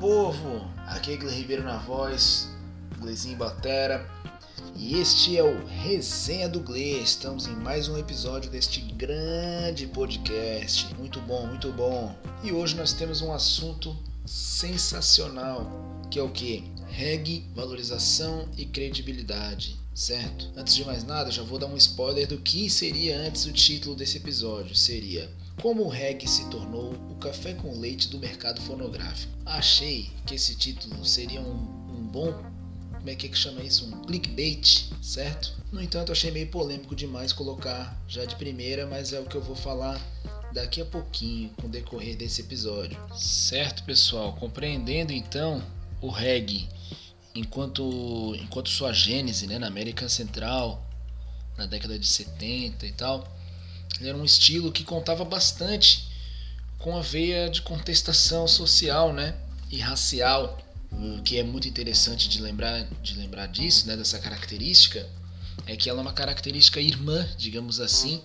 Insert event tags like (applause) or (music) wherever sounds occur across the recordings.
povo! Aqui é Gle Ribeiro na voz, Glezinho Batera. E este é o Resenha do Gle. Estamos em mais um episódio deste grande podcast. Muito bom, muito bom. E hoje nós temos um assunto sensacional, que é o que? Reggae, valorização e credibilidade certo? Antes de mais nada, já vou dar um spoiler do que seria antes o título desse episódio. Seria Como o reggae se tornou o café com leite do mercado fonográfico. Achei que esse título seria um, um bom como é que, é que chama isso? Um clickbait, certo? No entanto, achei meio polêmico demais colocar já de primeira, mas é o que eu vou falar daqui a pouquinho com o decorrer desse episódio. Certo, pessoal? Compreendendo então o reggae enquanto, enquanto sua gênese né, na América Central, na década de 70 e tal, ele era um estilo que contava bastante com a veia de contestação social né, e racial, o que é muito interessante de lembrar, de lembrar disso, né, dessa característica, é que ela é uma característica irmã, digamos assim,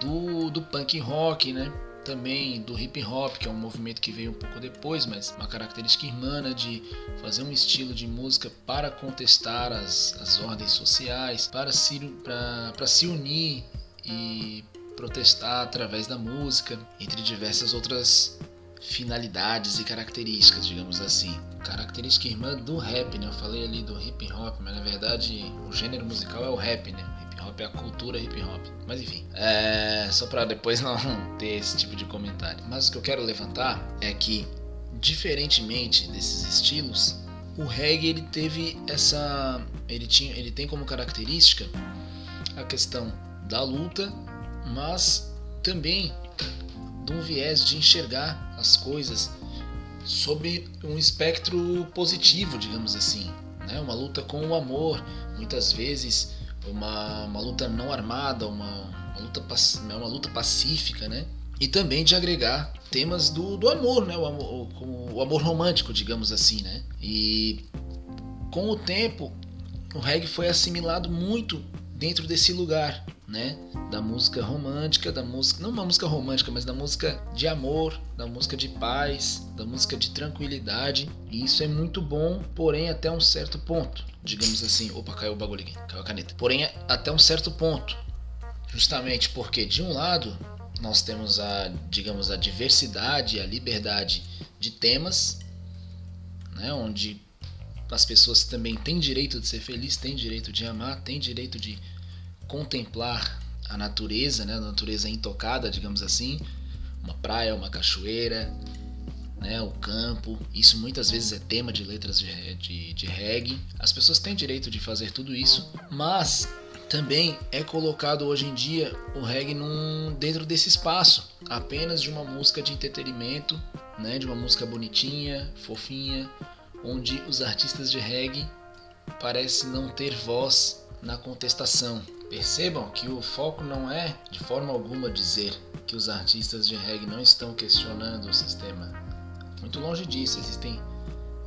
do, do punk rock, né? também do hip hop, que é um movimento que veio um pouco depois, mas uma característica irmã né, de fazer um estilo de música para contestar as, as ordens sociais, para se, para se unir e protestar através da música, entre diversas outras finalidades e características, digamos assim. Característica irmã do rap, né? Eu falei ali do hip hop, mas na verdade o gênero musical é o rap, né? hop é a cultura hip hop. Mas enfim, é só para depois não (laughs) ter esse tipo de comentário. Mas o que eu quero levantar é que, diferentemente desses estilos, o reggae ele teve essa, ele tinha, ele tem como característica a questão da luta, mas também de um viés de enxergar as coisas sob um espectro positivo, digamos assim, né? Uma luta com o amor, muitas vezes uma, uma luta não armada, uma, uma, luta, uma luta pacífica, né? E também de agregar temas do, do amor, né? O amor, o, o amor romântico, digamos assim, né? E com o tempo, o reggae foi assimilado muito dentro desse lugar, né? Da música romântica, da música, não uma música romântica, mas da música de amor, da música de paz, da música de tranquilidade. E isso é muito bom, porém até um certo ponto digamos assim, opa, caiu o bagulho aqui, caiu a caneta. Porém, até um certo ponto, justamente porque de um lado nós temos a, digamos, a diversidade, a liberdade de temas, né, onde as pessoas também têm direito de ser felizes, têm direito de amar, têm direito de contemplar a natureza, né, a natureza intocada, digamos assim, uma praia, uma cachoeira, né, o campo. Isso muitas vezes é tema de letras de, de, de reggae. As pessoas têm direito de fazer tudo isso, mas também é colocado hoje em dia o reggae num, dentro desse espaço, apenas de uma música de entretenimento, né, de uma música bonitinha, fofinha, onde os artistas de reggae parecem não ter voz na contestação. Percebam que o foco não é de forma alguma dizer que os artistas de reggae não estão questionando o sistema muito longe disso, existem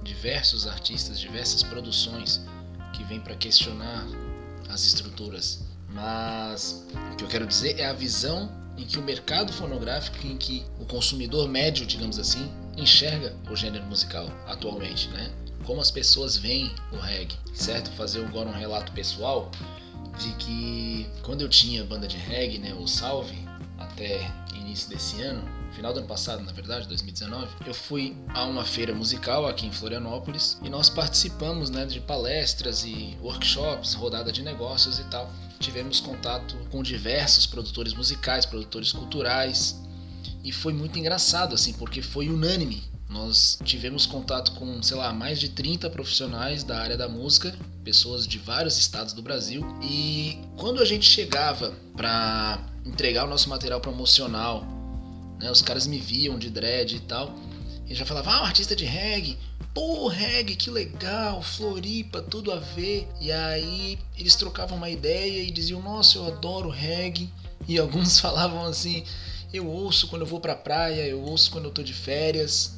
diversos artistas, diversas produções que vêm para questionar as estruturas. Mas o que eu quero dizer é a visão em que o mercado fonográfico, em que o consumidor médio, digamos assim, enxerga o gênero musical atualmente, né? Como as pessoas veem o reggae, certo? Fazer agora um relato pessoal de que quando eu tinha banda de reggae, né, o Salve, até início desse ano, final do ano passado, na verdade, 2019, eu fui a uma feira musical aqui em Florianópolis e nós participamos né, de palestras e workshops, rodada de negócios e tal. Tivemos contato com diversos produtores musicais, produtores culturais e foi muito engraçado assim, porque foi unânime. Nós tivemos contato com, sei lá, mais de 30 profissionais da área da música, pessoas de vários estados do Brasil, e quando a gente chegava para entregar o nosso material promocional né? Os caras me viam de dread e tal. E já falava, ah, um artista de reggae. Pô, reggae, que legal, Floripa, tudo a ver. E aí eles trocavam uma ideia e diziam, nossa, eu adoro reggae. E alguns (laughs) falavam assim, eu ouço quando eu vou pra praia, eu ouço quando eu tô de férias.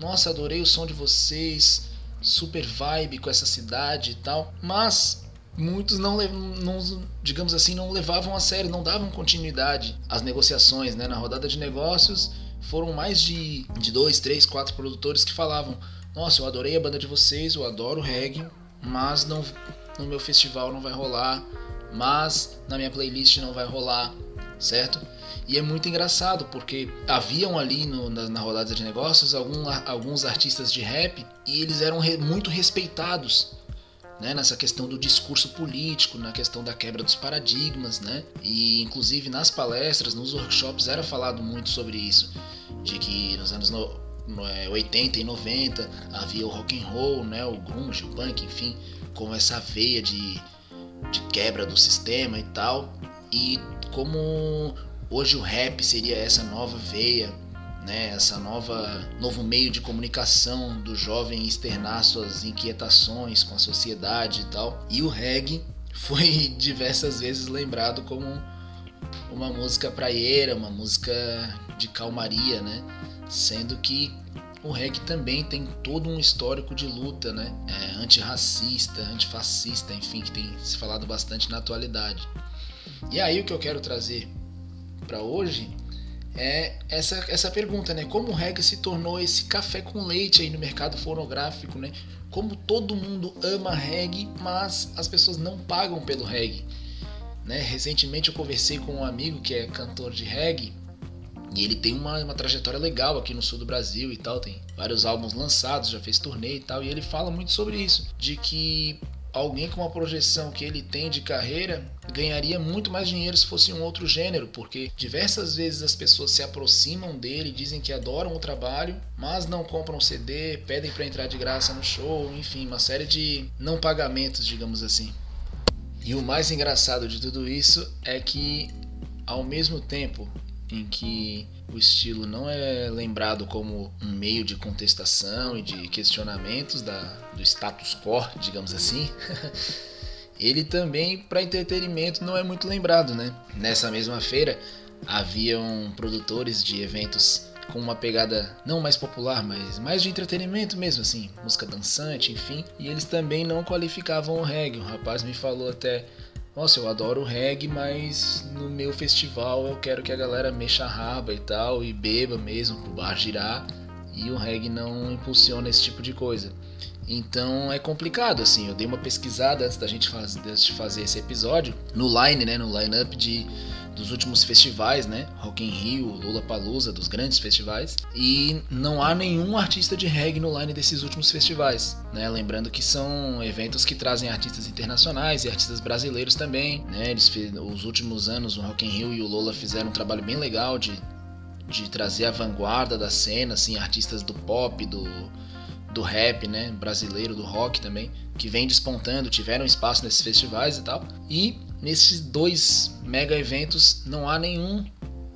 Nossa, adorei o som de vocês, super vibe com essa cidade e tal. Mas muitos não, não, digamos assim, não levavam a sério, não davam continuidade às negociações, né? Na rodada de negócios foram mais de, de dois, três, quatro produtores que falavam: Nossa, eu adorei a banda de vocês, eu adoro reggae, mas não, no meu festival não vai rolar, mas na minha playlist não vai rolar, certo? E é muito engraçado porque haviam ali no, na, na, rodada de negócios algum, alguns artistas de rap e eles eram re, muito respeitados né, nessa questão do discurso político, na questão da quebra dos paradigmas, né? E inclusive nas palestras, nos workshops era falado muito sobre isso, de que nos anos no, no, 80 é, e 90 havia o rock and roll, né, o grunge, o punk, enfim, com essa veia de, de quebra do sistema e tal, e como hoje o rap seria essa nova veia né, essa nova novo meio de comunicação do jovem externar suas inquietações com a sociedade e tal. E o reggae (laughs) foi diversas vezes lembrado como uma música praieira, uma música de calmaria, né? Sendo que o reggae também tem todo um histórico de luta, né? É, antirracista, antifascista, enfim, que tem se falado bastante na atualidade. E aí o que eu quero trazer para hoje é essa, essa pergunta, né? Como o reggae se tornou esse café com leite aí no mercado fonográfico, né? Como todo mundo ama reggae, mas as pessoas não pagam pelo reggae. Né? Recentemente eu conversei com um amigo que é cantor de reggae e ele tem uma, uma trajetória legal aqui no sul do Brasil e tal, tem vários álbuns lançados, já fez turnê e tal, e ele fala muito sobre isso, de que alguém com a projeção que ele tem de carreira ganharia muito mais dinheiro se fosse um outro gênero, porque diversas vezes as pessoas se aproximam dele, dizem que adoram o trabalho, mas não compram CD, pedem para entrar de graça no show, enfim, uma série de não pagamentos, digamos assim. E o mais engraçado de tudo isso é que ao mesmo tempo em que o estilo não é lembrado como um meio de contestação e de questionamentos da, do status quo, digamos assim, (laughs) ele também para entretenimento não é muito lembrado, né? Nessa mesma feira haviam produtores de eventos com uma pegada não mais popular, mas mais de entretenimento mesmo, assim, música dançante, enfim. E eles também não qualificavam o reggae. O rapaz me falou até nossa, eu adoro reggae, mas no meu festival eu quero que a galera mexa a raba e tal, e beba mesmo pro bar girar, e o reggae não impulsiona esse tipo de coisa. Então é complicado, assim, eu dei uma pesquisada antes da gente faz, antes de fazer esse episódio, no line, né, no line-up de dos últimos festivais, né? Rock in Rio, Lula Palusa, dos grandes festivais. E não há nenhum artista de reggae no line desses últimos festivais, né? Lembrando que são eventos que trazem artistas internacionais e artistas brasileiros também, né? Eles os últimos anos o Rock in Rio e o Lula fizeram um trabalho bem legal de de trazer a vanguarda da cena, assim, artistas do pop, do do rap, né, brasileiro, do rock também, que vem despontando, tiveram espaço nesses festivais e tal. E nesses dois mega eventos não há nenhum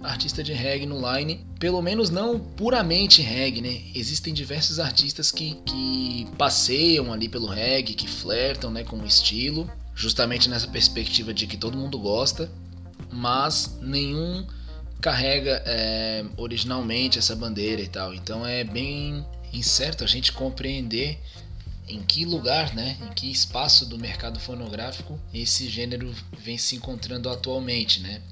artista de reggae no line, pelo menos não puramente reggae, né? Existem diversos artistas que, que passeiam ali pelo reggae, que flertam né, com o estilo, justamente nessa perspectiva de que todo mundo gosta, mas nenhum carrega é, originalmente essa bandeira e tal. Então é bem incerto a gente compreender em que lugar, né, em que espaço do mercado fonográfico esse gênero vem se encontrando atualmente, né?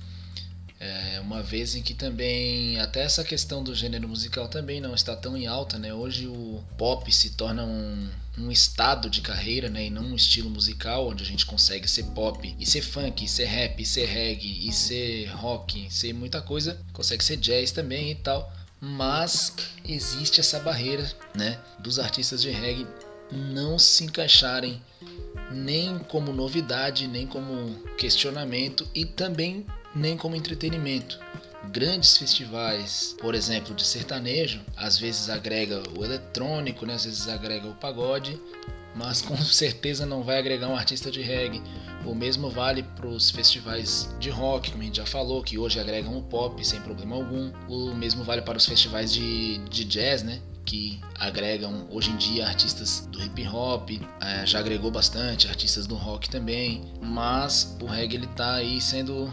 É uma vez em que também até essa questão do gênero musical também não está tão em alta, né? Hoje o pop se torna um, um estado de carreira, né, e não um estilo musical onde a gente consegue ser pop e ser funk, e ser rap, e ser reggae, e ser rock, e ser muita coisa, consegue ser jazz também e tal. Mas existe essa barreira, né, dos artistas de reggae não se encaixarem nem como novidade, nem como questionamento e também nem como entretenimento. Grandes festivais, por exemplo, de sertanejo, às vezes agrega o eletrônico, né? às vezes agrega o pagode, mas com (laughs) certeza não vai agregar um artista de reggae. O mesmo vale para os festivais de rock, como a gente já falou, que hoje agregam o pop sem problema algum. O mesmo vale para os festivais de, de jazz, né? Que agregam hoje em dia artistas do hip hop, é, já agregou bastante artistas do rock também, mas o reggae ele tá aí sendo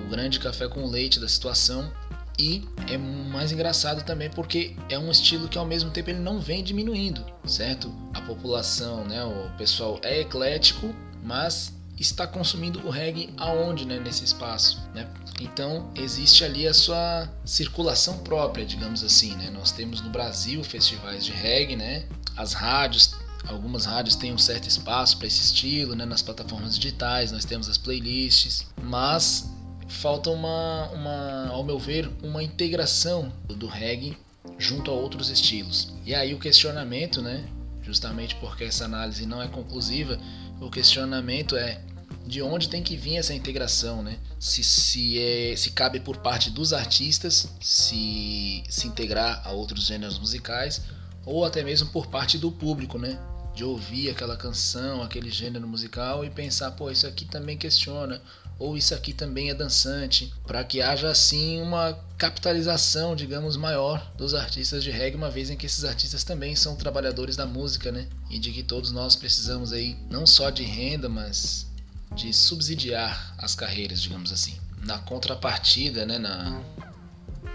o grande café com leite da situação e é mais engraçado também porque é um estilo que ao mesmo tempo ele não vem diminuindo, certo? A população, né, o pessoal é eclético, mas está consumindo o reggae aonde, né, nesse espaço, né? Então existe ali a sua circulação própria, digamos assim, né? Nós temos no Brasil festivais de reggae, né? As rádios, algumas rádios têm um certo espaço para esse estilo, né? Nas plataformas digitais nós temos as playlists, mas falta uma, uma, ao meu ver, uma integração do reggae junto a outros estilos. E aí o questionamento, né? Justamente porque essa análise não é conclusiva, o questionamento é de onde tem que vir essa integração, né? Se, se, é, se cabe por parte dos artistas se, se integrar a outros gêneros musicais ou até mesmo por parte do público, né? De ouvir aquela canção, aquele gênero musical e pensar, pô, isso aqui também questiona, ou isso aqui também é dançante, para que haja assim uma capitalização, digamos, maior dos artistas de reggae, uma vez em que esses artistas também são trabalhadores da música, né? E de que todos nós precisamos aí não só de renda, mas de subsidiar as carreiras, digamos assim. Na contrapartida, né, na,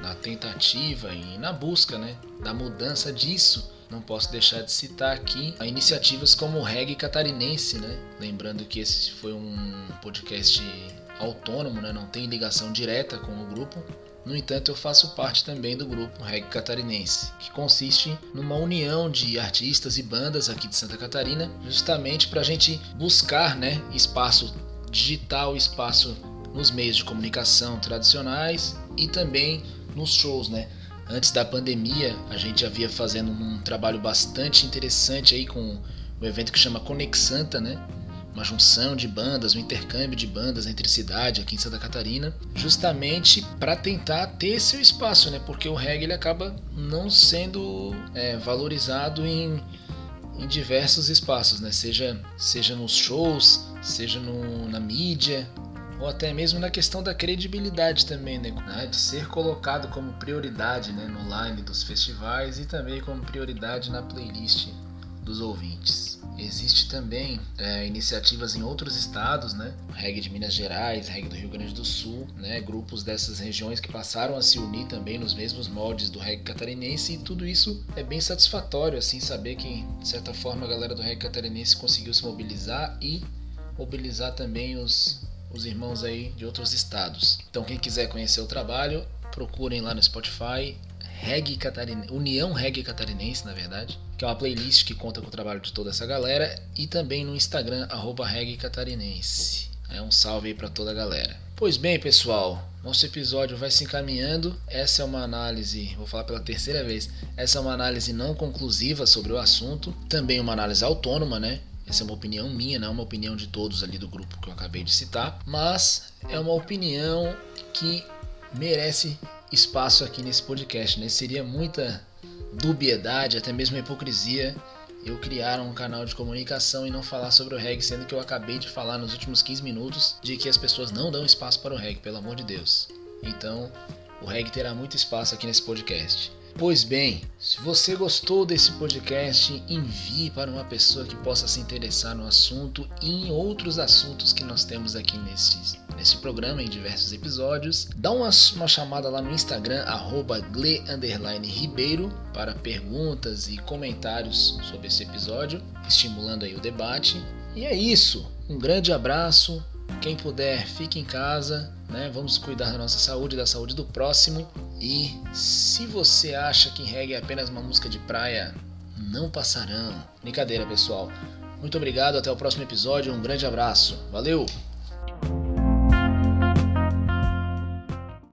na tentativa e na busca né, da mudança disso, não posso deixar de citar aqui iniciativas como o Reggae Catarinense, né? Lembrando que esse foi um podcast autônomo, né? não tem ligação direta com o grupo. No entanto, eu faço parte também do grupo Reggae Catarinense, que consiste numa união de artistas e bandas aqui de Santa Catarina, justamente para a gente buscar né, espaço digital, espaço nos meios de comunicação tradicionais e também nos shows, né? Antes da pandemia, a gente já via fazendo um trabalho bastante interessante aí com o evento que chama Conexanta, né? Uma junção de bandas, um intercâmbio de bandas entre cidade aqui em Santa Catarina, justamente para tentar ter seu espaço, né? Porque o reggae ele acaba não sendo é, valorizado em, em diversos espaços, né? Seja, seja nos shows, seja no, na mídia, ou até mesmo na questão da credibilidade também, né? De ser colocado como prioridade né? no line dos festivais e também como prioridade na playlist dos ouvintes. Existe também é, iniciativas em outros estados, né? Reggae de Minas Gerais, reggae do Rio Grande do Sul, né? Grupos dessas regiões que passaram a se unir também nos mesmos moldes do reggae catarinense e tudo isso é bem satisfatório, assim, saber que de certa forma a galera do reggae catarinense conseguiu se mobilizar e mobilizar também os os irmãos aí de outros estados. Então quem quiser conhecer o trabalho, procurem lá no Spotify Reggae Catarinense, União Reggae Catarinense, na verdade, que é uma playlist que conta com o trabalho de toda essa galera, e também no Instagram, Reggae Catarinense. É um salve aí para toda a galera. Pois bem, pessoal, nosso episódio vai se encaminhando. Essa é uma análise, vou falar pela terceira vez, essa é uma análise não conclusiva sobre o assunto, também uma análise autônoma, né? Essa é uma opinião minha, não é uma opinião de todos ali do grupo que eu acabei de citar, mas é uma opinião que merece espaço aqui nesse podcast. Né? Seria muita dubiedade, até mesmo hipocrisia, eu criar um canal de comunicação e não falar sobre o reggae, sendo que eu acabei de falar nos últimos 15 minutos de que as pessoas não dão espaço para o reggae, pelo amor de Deus. Então, o reggae terá muito espaço aqui nesse podcast. Pois bem, se você gostou desse podcast, envie para uma pessoa que possa se interessar no assunto e em outros assuntos que nós temos aqui nesse, nesse programa, em diversos episódios. Dá uma, uma chamada lá no Instagram, gle_ribeiro, para perguntas e comentários sobre esse episódio, estimulando aí o debate. E é isso. Um grande abraço. Quem puder, fique em casa né? Vamos cuidar da nossa saúde e da saúde do próximo. E se você acha que reggae é apenas uma música de praia, não passarão. Brincadeira, pessoal. Muito obrigado, até o próximo episódio. Um grande abraço. Valeu!